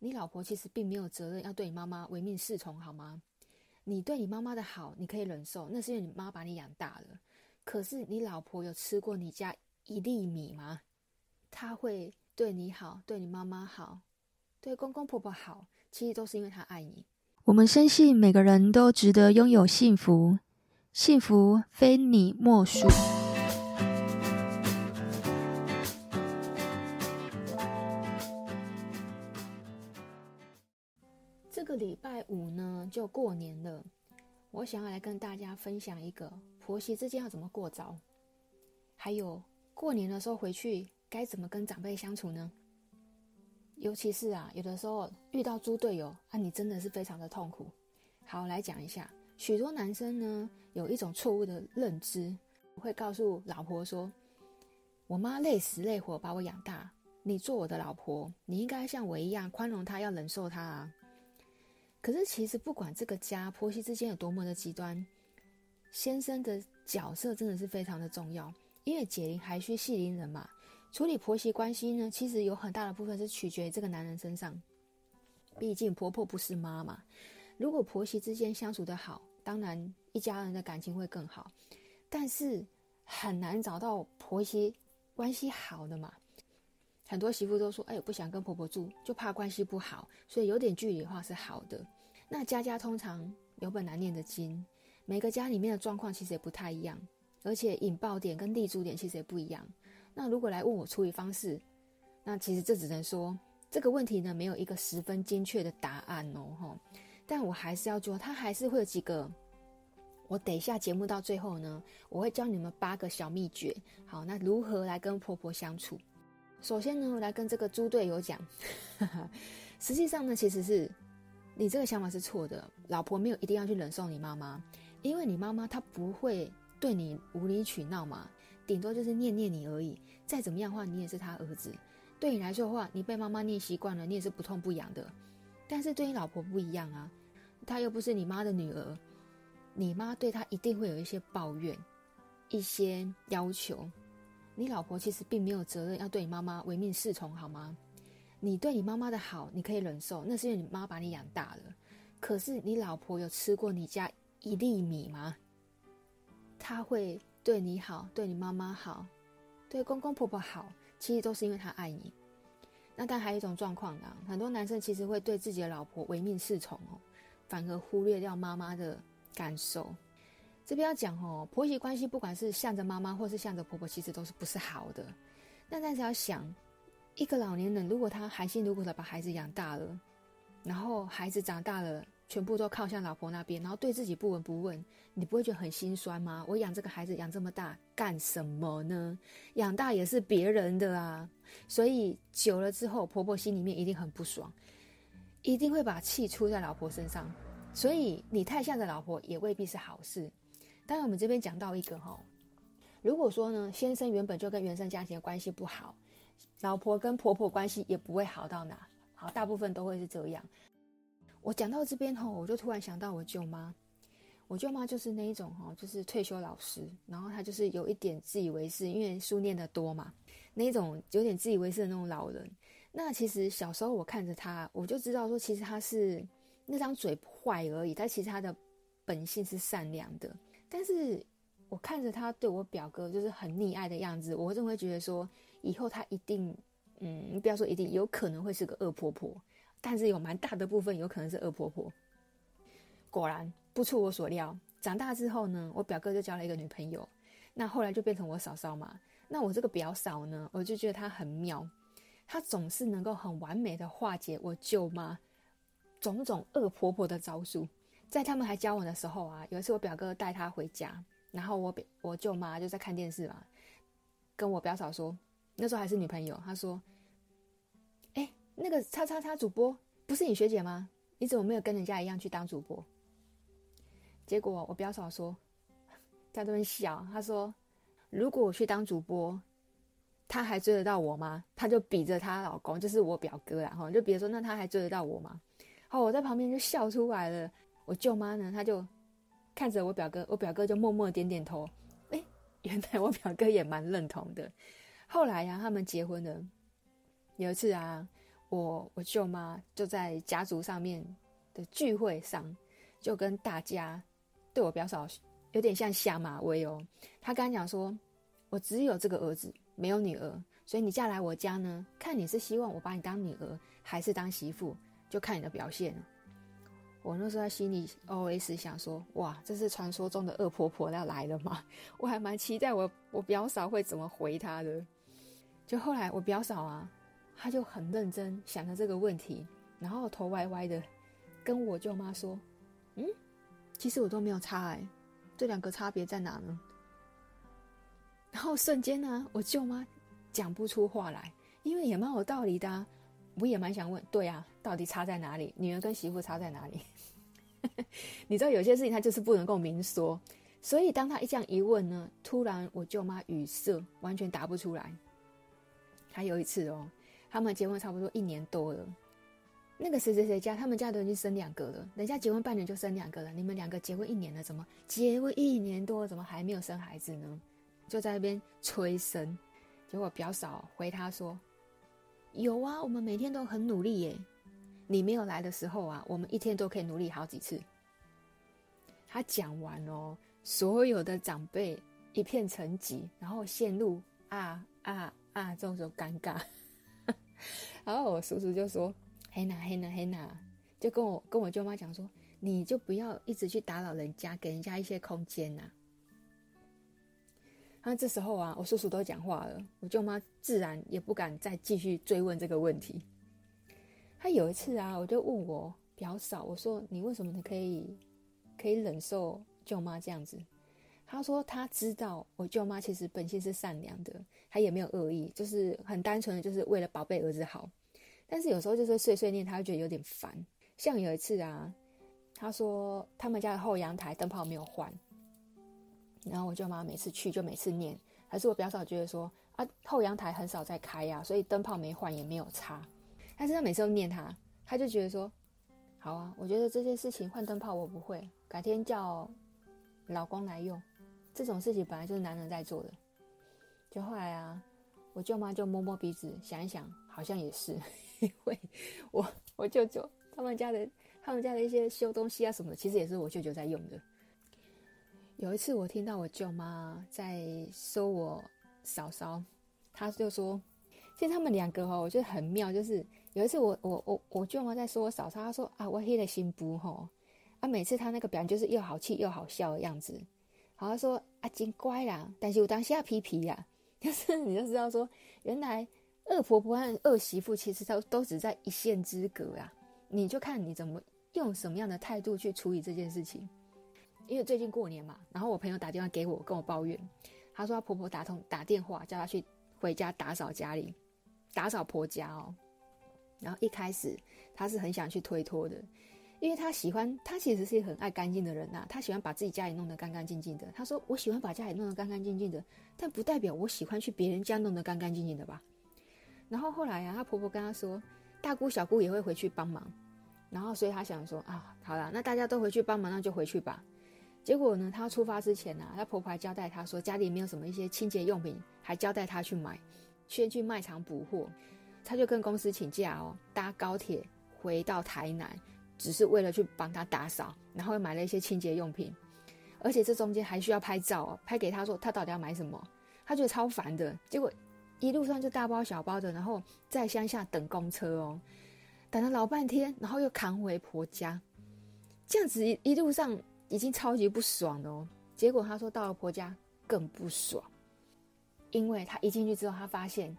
你老婆其实并没有责任要对你妈妈唯命是从，好吗？你对你妈妈的好，你可以忍受，那是因为你妈把你养大了。可是你老婆有吃过你家一粒米吗？她会对你好，对你妈妈好，对公公婆婆好，其实都是因为她爱你。我们深信每个人都值得拥有幸福，幸福非你莫属。礼拜五呢，就过年了。我想要来跟大家分享一个婆媳之间要怎么过招，还有过年的时候回去该怎么跟长辈相处呢？尤其是啊，有的时候遇到猪队友啊，你真的是非常的痛苦。好，来讲一下，许多男生呢有一种错误的认知，会告诉老婆说：“我妈累死累活把我养大，你做我的老婆，你应该像我一样宽容她，要忍受她啊。”可是其实不管这个家婆媳之间有多么的极端，先生的角色真的是非常的重要，因为解铃还须系铃人嘛。处理婆媳关系呢，其实有很大的部分是取决于这个男人身上。毕竟婆婆不是妈嘛。如果婆媳之间相处得好，当然一家人的感情会更好。但是很难找到婆媳关系好的嘛。很多媳妇都说：“哎，不想跟婆婆住，就怕关系不好，所以有点距离的话是好的。”那家家通常有本难念的经，每个家里面的状况其实也不太一样，而且引爆点跟立足点其实也不一样。那如果来问我处理方式，那其实这只能说这个问题呢，没有一个十分精确的答案哦，吼。但我还是要说，它还是会有几个。我等一下节目到最后呢，我会教你们八个小秘诀。好，那如何来跟婆婆相处？首先呢，我来跟这个猪队友讲，实际上呢，其实是你这个想法是错的。老婆没有一定要去忍受你妈妈，因为你妈妈她不会对你无理取闹嘛。顶多就是念念你而已，再怎么样的话，你也是他儿子。对你来说的话，你被妈妈念习惯了，你也是不痛不痒的。但是对你老婆不一样啊，她又不是你妈的女儿，你妈对她一定会有一些抱怨，一些要求。你老婆其实并没有责任要对你妈妈唯命是从，好吗？你对你妈妈的好，你可以忍受，那是因为你妈把你养大了。可是你老婆有吃过你家一粒米吗？她会。对你好，对你妈妈好，对公公婆婆好，其实都是因为他爱你。那但还有一种状况呢，很多男生其实会对自己的老婆唯命是从哦，反而忽略掉妈妈的感受。这边要讲哦，婆媳关系不管是向着妈妈或是向着婆婆，其实都是不是好的。那但是要想，一个老年人如果他含辛茹苦的把孩子养大了，然后孩子长大了。全部都靠向老婆那边，然后对自己不闻不问，你不会觉得很心酸吗？我养这个孩子养这么大干什么呢？养大也是别人的啊，所以久了之后，婆婆心里面一定很不爽，一定会把气出在老婆身上。所以你太向着老婆也未必是好事。当然，我们这边讲到一个哈，如果说呢，先生原本就跟原生家庭的关系不好，老婆跟婆婆关系也不会好到哪，好，大部分都会是这样。我讲到这边吼，我就突然想到我舅妈。我舅妈就是那一种吼，就是退休老师，然后她就是有一点自以为是，因为书念得多嘛，那一种有点自以为是的那种老人。那其实小时候我看着她，我就知道说，其实她是那张嘴坏而已，但其实她的本性是善良的。但是我看着她对我表哥就是很溺爱的样子，我真会觉得说，以后她一定，嗯，你不要说一定，有可能会是个恶婆婆。但是有蛮大的部分有可能是恶婆婆。果然不出我所料，长大之后呢，我表哥就交了一个女朋友，那后来就变成我嫂嫂嘛。那我这个表嫂呢，我就觉得她很妙，她总是能够很完美的化解我舅妈种种恶婆婆的招数。在他们还交往的时候啊，有一次我表哥带她回家，然后我表我舅妈就在看电视嘛，跟我表嫂说，那时候还是女朋友，她说。哎那个叉叉叉主播不是你学姐吗？你怎么没有跟人家一样去当主播？结果我表嫂说，在这边笑，她说：“如果我去当主播，她还追得到我吗？”她就比着她老公，就是我表哥啦，哈，就比如说，那她还追得到我吗？好，我在旁边就笑出来了。我舅妈呢，她就看着我表哥，我表哥就默默点点头。哎，原来我表哥也蛮认同的。后来呀、啊，他们结婚了。有一次啊。我我舅妈就在家族上面的聚会上，就跟大家对我表嫂有点像下马威哦。她刚刚讲说，我只有这个儿子，没有女儿，所以你嫁来我家呢，看你是希望我把你当女儿，还是当媳妇，就看你的表现了。我那时候在心里 OS 想说，哇，这是传说中的恶婆婆要来了吗？我还蛮期待我我表嫂会怎么回她的。就后来我表嫂啊。她就很认真想着这个问题，然后头歪歪的跟我舅妈说：“嗯，其实我都没有差哎，这两个差别在哪呢？” 然后瞬间呢，我舅妈讲不出话来，因为也蛮有道理的啊。我也蛮想问，对啊，到底差在哪里？女儿跟媳妇差在哪里？你知道有些事情他就是不能够明说，所以当他一这样一问呢，突然我舅妈语塞，完全答不出来。还有一次哦。他们结婚差不多一年多了，那个谁谁谁家，他们家都已经生两个了，人家结婚半年就生两个了，你们两个结婚一年了，怎么结婚一年多怎么还没有生孩子呢？就在那边催生，结果表嫂回他说：“有啊，我们每天都很努力耶。你没有来的时候啊，我们一天都可以努力好几次。”他讲完哦，所有的长辈一片沉寂，然后陷入啊啊啊这种时候尴尬。然后我叔叔就说：“嘿娜，嘿娜，嘿娜，就跟我跟我舅妈讲说，你就不要一直去打扰人家，给人家一些空间呐。”那这时候啊，我叔叔都讲话了，我舅妈自然也不敢再继续追问这个问题。他有一次啊，我就问我表嫂，我说：“你为什么你可以可以忍受舅妈这样子？”他说他知道我舅妈其实本性是善良的，他也没有恶意，就是很单纯的，就是为了宝贝儿子好。但是有时候就是碎碎念，他会觉得有点烦。像有一次啊，他说他们家的后阳台灯泡没有换，然后我舅妈每次去就每次念，还是我表嫂觉得说啊，后阳台很少在开呀，所以灯泡没换也没有差。但是他每次都念他，他就觉得说，好啊，我觉得这件事情换灯泡我不会，改天叫老公来用。这种事情本来就是男人在做的，就后来啊，我舅妈就摸摸鼻子想一想，好像也是，因为我我舅舅他们家的他们家的一些修东西啊什么的，其实也是我舅舅在用的。有一次我听到我舅妈在说我嫂嫂，她就说，其实他们两个哦，我觉得很妙，就是有一次我我我我舅妈在说我嫂嫂，她说啊，我黑了心不吼，啊，每次她那个表情就是又好气又好笑的样子。好像说啊，真乖啦，但是我当下皮皮呀，就是你就知道说，原来恶婆婆和恶媳妇其实都都只在一线之隔啊。你就看你怎么用什么样的态度去处理这件事情。因为最近过年嘛，然后我朋友打电话给我，跟我抱怨，她说她婆婆打通打电话叫她去回家打扫家里，打扫婆家哦。然后一开始她是很想去推脱的。因为他喜欢，他其实是很爱干净的人呐、啊。他喜欢把自己家里弄得干干净净的。他说：“我喜欢把家里弄得干干净净的，但不代表我喜欢去别人家弄得干干净净的吧。”然后后来啊，他婆婆跟他说：“大姑小姑也会回去帮忙。”然后所以他想说：“啊，好了，那大家都回去帮忙，那就回去吧。”结果呢，他出发之前呢、啊，他婆婆还交代他说：“家里没有什么一些清洁用品，还交代他去买，先去卖场补货。”他就跟公司请假哦，搭高铁回到台南。只是为了去帮他打扫，然后又买了一些清洁用品，而且这中间还需要拍照哦，拍给他说他到底要买什么，他觉得超烦的。结果一路上就大包小包的，然后在乡下等公车哦，等了老半天，然后又扛回婆家，这样子一路上已经超级不爽了哦。结果他说到了婆家更不爽，因为他一进去之后，他发现。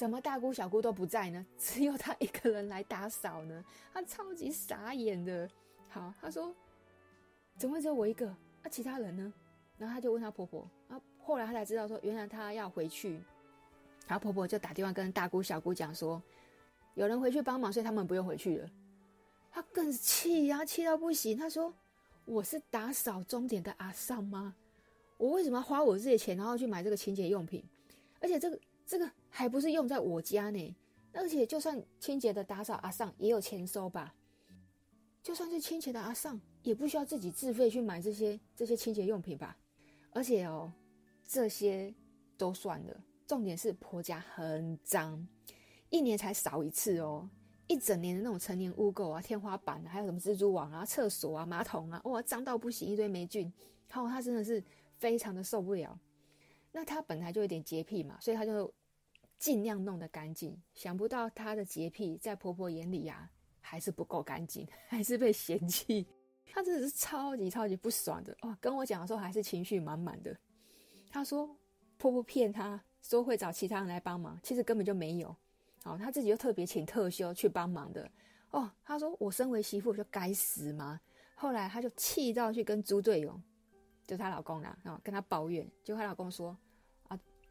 怎么大姑小姑都不在呢？只有他一个人来打扫呢？他超级傻眼的。好，他说怎么会只有我一个？那、其他人呢？然后他就问他婆婆。啊，后来他才知道说，原来他要回去。然后婆婆就打电话跟大姑小姑讲说，有人回去帮忙，所以他们不用回去了。他更气呀，气到不行。他说：“我是打扫终点的阿桑吗？我为什么要花我自己的钱，然后去买这个清洁用品？而且这个。”这个还不是用在我家呢，而且就算清洁的打扫阿尚也有钱收吧？就算是清洁的阿尚，也不需要自己自费去买这些这些清洁用品吧？而且哦，这些都算了，重点是婆家很脏，一年才扫一次哦，一整年的那种陈年污垢啊，天花板啊，还有什么蜘蛛网啊，厕所啊，马桶啊，哇，脏到不行，一堆霉菌，然后他真的是非常的受不了。那他本来就有点洁癖嘛，所以他就尽量弄得干净。想不到她的洁癖在婆婆眼里呀、还是不够干净，还是被嫌弃。她真的是超级超级不爽的哦！跟我讲的时候还是情绪满满的。她说婆婆骗她说会找其他人来帮忙，其实根本就没有。哦，她自己又特别请特休去帮忙的哦。她说我身为媳妇就该死吗？后来她就气到去跟猪队友。就她老公啦，啊，跟她抱怨，就她老公说，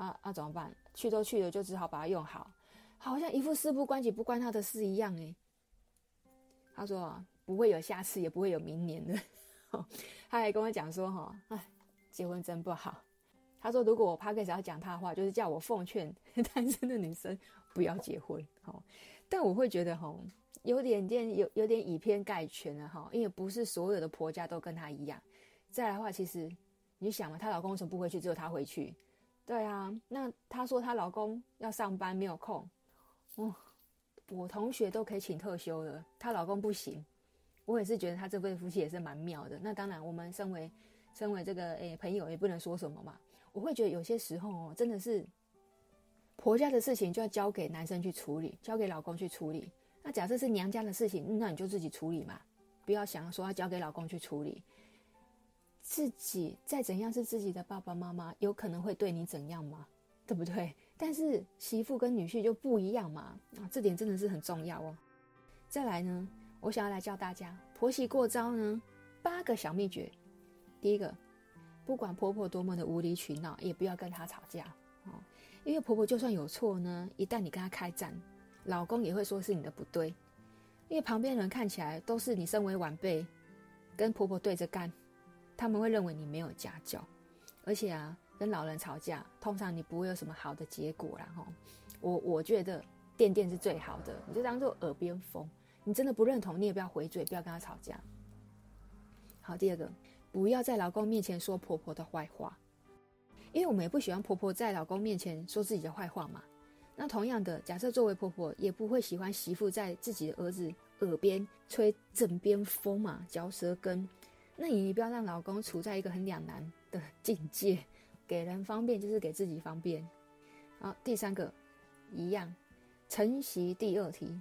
啊啊，怎么办？去都去了，就只好把它用好，好像一副事不关己、不关他的事一样哎。他说不会有下次，也不会有明年的。他还跟我讲说，哈，哎，结婚真不好。他说，如果我 Podcast 要讲他的话，就是叫我奉劝 单身的女生不要结婚。但我会觉得，哈，有点点有有点以偏概全了，哈，因为不是所有的婆家都跟他一样。再来的话，其实你想嘛，她老公为什么不回去，只有她回去？对啊，那她说她老公要上班没有空，哦，我同学都可以请特休了，她老公不行。我也是觉得他这对夫妻也是蛮妙的。那当然，我们身为身为这个诶、朋友，也不能说什么嘛。我会觉得有些时候哦，真的是婆家的事情就要交给男生去处理，交给老公去处理。那假设是娘家的事情，那你就自己处理嘛，不要想要说要交给老公去处理。自己再怎样是自己的爸爸妈妈，有可能会对你怎样吗？对不对？但是媳妇跟女婿就不一样嘛，啊，这点真的是很重要哦。再来呢，我想要来教大家婆媳过招呢，八个小秘诀。第一个，不管婆婆多么的无理取闹，也不要跟她吵架哦，因为婆婆就算有错呢，一旦你跟她开战，老公也会说是你的不对，因为旁边人看起来都是你身为晚辈跟婆婆对着干。他们会认为你没有家教，而且啊，跟老人吵架，通常你不会有什么好的结果啦。吼，我我觉得垫垫是最好的，你就当做耳边风。你真的不认同，你也不要回嘴，不要跟他吵架。好，第二个，不要在老公面前说婆婆的坏话，因为我们也不喜欢婆婆在老公面前说自己的坏话嘛。那同样的，假设作为婆婆，也不会喜欢媳妇在自己的儿子耳边吹枕边风嘛，嚼舌根。那你不要让老公处在一个很两难的境界，给人方便就是给自己方便。好，第三个，一样，承袭第二题，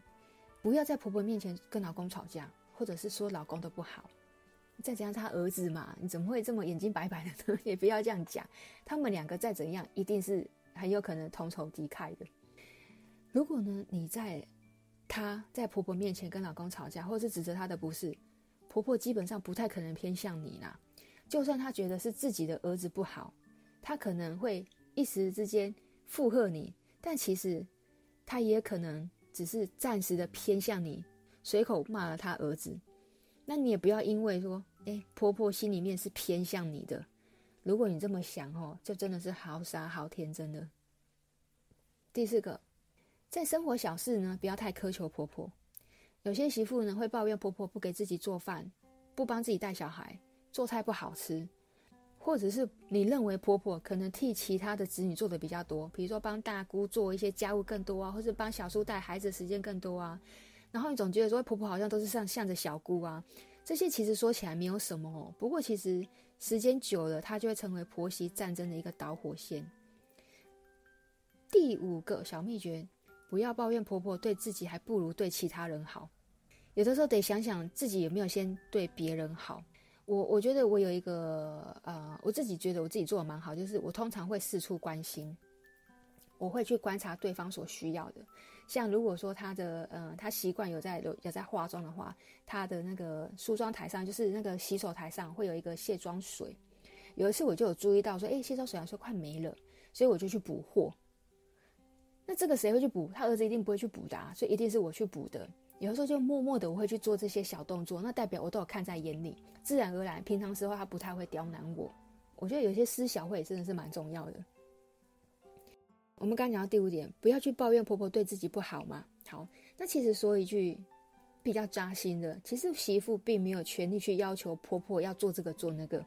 不要在婆婆面前跟老公吵架，或者是说老公的不好。再加上他儿子嘛，你怎么会这么眼睛白白的呢？也不要这样讲，他们两个再怎样，一定是很有可能同仇敌忾的。如果呢，你在他在婆婆面前跟老公吵架，或是指责他的不是。婆婆基本上不太可能偏向你啦，就算她觉得是自己的儿子不好，她可能会一时之间附和你，但其实她也可能只是暂时的偏向你，随口骂了她儿子。那你也不要因为说，哎，婆婆心里面是偏向你的，如果你这么想哦，就真的是好傻好天真的。第四个，在生活小事呢，不要太苛求婆婆。有些媳妇呢会抱怨婆婆不给自己做饭，不帮自己带小孩，做菜不好吃，或者是你认为婆婆可能替其他的子女做的比较多，比如说帮大姑做一些家务更多啊，或者帮小叔带孩子时间更多啊，然后你总觉得说婆婆好像都是像向着小姑啊，这些其实说起来没有什么哦，不过其实时间久了，它就会成为婆媳战争的一个导火线。第五个小秘诀。不要抱怨婆婆对自己还不如对其他人好，有的时候得想想自己有没有先对别人好。我我觉得我有一个呃，我自己觉得我自己做的蛮好，就是我通常会四处关心，我会去观察对方所需要的。像如果说他的呃，他习惯有在有有在化妆的话，他的那个梳妆台上就是那个洗手台上会有一个卸妆水，有一次我就有注意到说，哎，卸妆水好像快没了，所以我就去补货。那这个谁会去补？他儿子一定不会去补的啊，所以一定是我去补的。有的时候就默默的我会去做这些小动作，那代表我都有看在眼里，自然而然，平常时候他不太会刁难我。我觉得有些施小会真的是蛮重要的。我们刚刚讲到第五点，不要去抱怨婆婆对自己不好嘛。好，那其实说一句比较扎心的，其实媳妇并没有权利去要求婆婆要做这个做那个。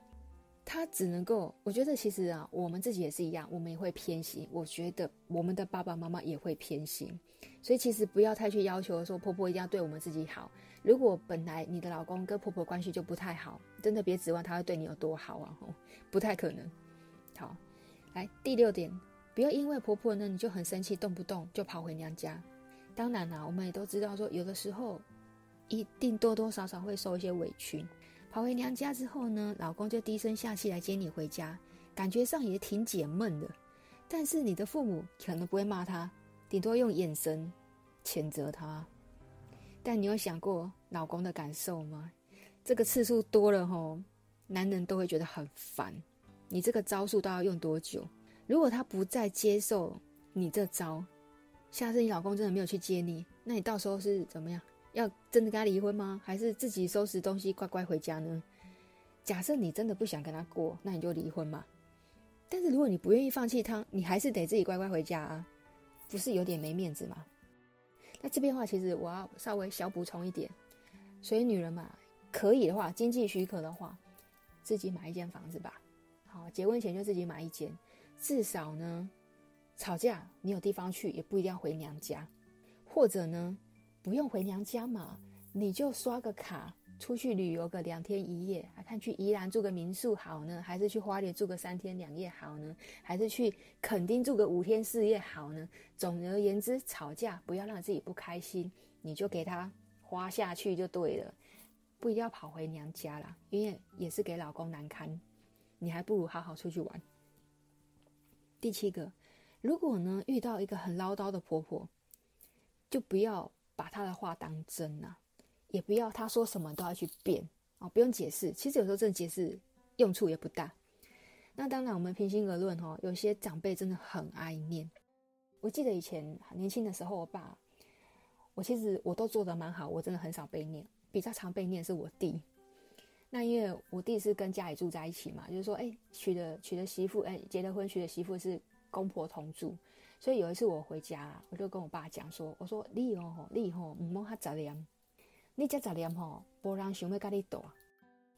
他只能够，我觉得其实啊，我们自己也是一样，我们也会偏心。我觉得我们的爸爸妈妈也会偏心，所以其实不要太去要求说婆婆一定要对我们自己好。如果本来你的老公跟婆婆关系就不太好，真的别指望他会对你有多好啊，不太可能。好，来第六点，不要因为婆婆呢你就很生气，动不动就跑回娘家。当然啦，我们也都知道说，有的时候一定多多少少会受一些委屈。跑回娘家之后呢，老公就低声下气来接你回家，感觉上也挺解闷的。但是你的父母可能不会骂他，顶多用眼神谴责他。但你有想过老公的感受吗？这个次数多了吼，男人都会觉得很烦。你这个招数都要用多久？如果他不再接受你这招，下次你老公真的没有去接你，那你到时候是怎么样？要真的跟他离婚吗？还是自己收拾东西乖乖回家呢？假设你真的不想跟他过，那你就离婚嘛。但是如果你不愿意放弃他，你还是得自己乖乖回家啊，不是有点没面子吗？那这边的话，其实我要稍微小补充一点，所以女人嘛，可以的话，经济许可的话，自己买一间房子吧。好，结婚前就自己买一间，至少呢，吵架你有地方去，也不一定要回娘家，或者呢。不用回娘家嘛，你就刷个卡出去旅游个两天一夜，看去宜兰住个民宿好呢，还是去花莲住个三天两夜好呢，还是去垦丁住个五天四夜好呢？总而言之，吵架不要让自己不开心，你就给他花下去就对了，不一定要跑回娘家啦，因为也是给老公难堪，你还不如好好出去玩。第七个，如果呢遇到一个很唠叨的婆婆，就不要。把他的话当真呐、啊，也不要他说什么都要去变哦，不用解释。其实有时候这解释用处也不大。那当然，我们平心而论哈，有些长辈真的很爱念。我记得以前年轻的时候，我爸，我其实我都做得蛮好，我真的很少被念。比较常被念是我弟。那因为我弟是跟家里住在一起嘛，就是说，哎，娶的娶的媳妇，哎，结了婚娶的媳妇是公婆同住。所以有一次我回家，我就跟我爸讲说：“我说你哦，你哦，唔好哈杂念，你这杂念吼，不让想要跟你斗。”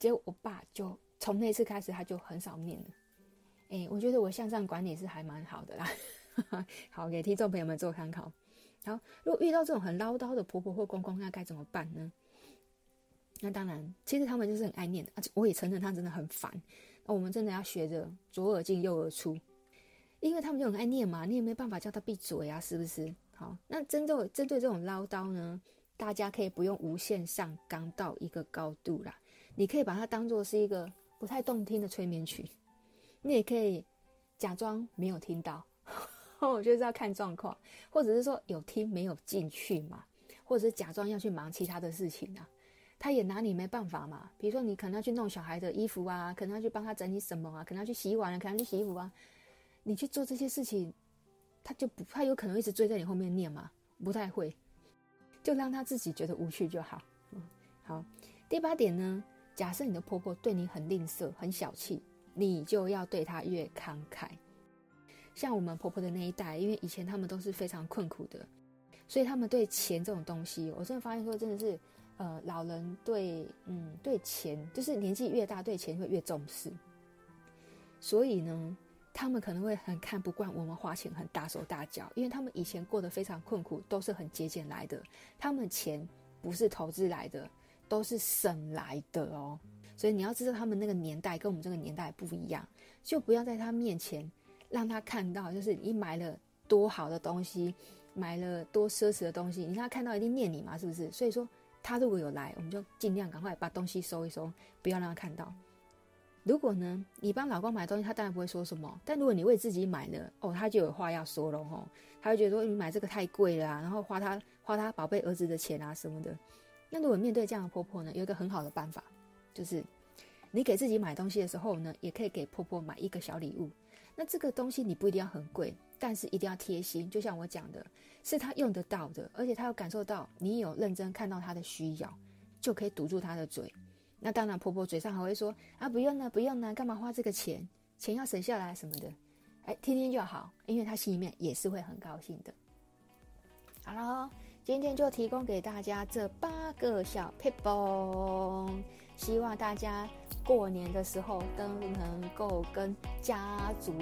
结果我爸就从那次开始，他就很少念了。哎，我觉得我向上管理是还蛮好的啦。好，给听众朋友们做参考。好，如果遇到这种很唠叨的婆婆或公公，那该怎么办呢？那当然，其实他们就是很爱念，而且我也承认他真的很烦。那我们真的要学着左耳进右耳出。因为他们就很爱念嘛，你也没办法叫他闭嘴啊，是不是？好，那针对针对这种唠叨呢，大家可以不用无限上纲到一个高度啦。你可以把它当做是一个不太动听的催眠曲，你也可以假装没有听到。我觉得是要看状况，或者是说有听没有进去嘛，或者是假装要去忙其他的事情啊，他也拿你没办法嘛。比如说你可能要去弄小孩的衣服啊，可能要去帮他整理什么啊，可能要去洗碗啊，可能要去洗衣服啊。你去做这些事情，他就不他有可能一直追在你后面念吗？不太会，就让他自己觉得无趣就好。嗯，好。第八点呢，假设你的婆婆对你很吝啬、很小气，你就要对她越慷慨。像我们婆婆的那一代，因为以前他们都是非常困苦的，所以他们对钱这种东西，我真的发现说，真的是，呃，老人对，嗯，对钱，就是年纪越大，对钱会越重视。所以呢。他们可能会很看不惯我们花钱很大手大脚，因为他们以前过得非常困苦，都是很节俭来的。他们钱不是投资来的，都是省来的哦。所以你要知道，他们那个年代跟我们这个年代不一样，就不要在他面前让他看到，就是你买了多好的东西，买了多奢侈的东西，你让他看到一定念你嘛，是不是？所以说，他如果有来，我们就尽量赶快把东西收一收，不要让他看到。如果呢，你帮老公买东西，他当然不会说什么。但如果你为自己买了，哦，他就有话要说了吼。他会觉得说你买这个太贵了，然后花他花他宝贝儿子的钱啊什么的。那如果面对这样的婆婆呢，有一个很好的办法，就是你给自己买东西的时候呢，也可以给婆婆买一个小礼物。那这个东西你不一定要很贵，但是一定要贴心。就像我讲的，是他用得到的，而且他有感受到你有认真看到他的需要，就可以堵住他的嘴。那当然，婆婆嘴上还会说啊，不用了，不用了，干嘛花这个钱？钱要省下来什么的，哎，听听就好，因为她心里面也是会很高兴的。好了，今天就提供给大家这八个小撇步，希望大家过年的时候都能够跟家族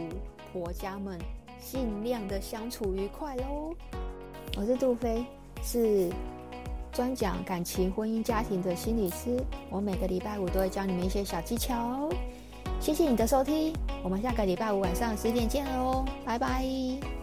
婆家们尽量的相处愉快喽。我是杜菲，是专讲感情、婚姻、家庭的心理师。我每个礼拜五都会教你们一些小技巧哦。谢谢你的收听，我们下个礼拜五晚上十点见喽，拜拜。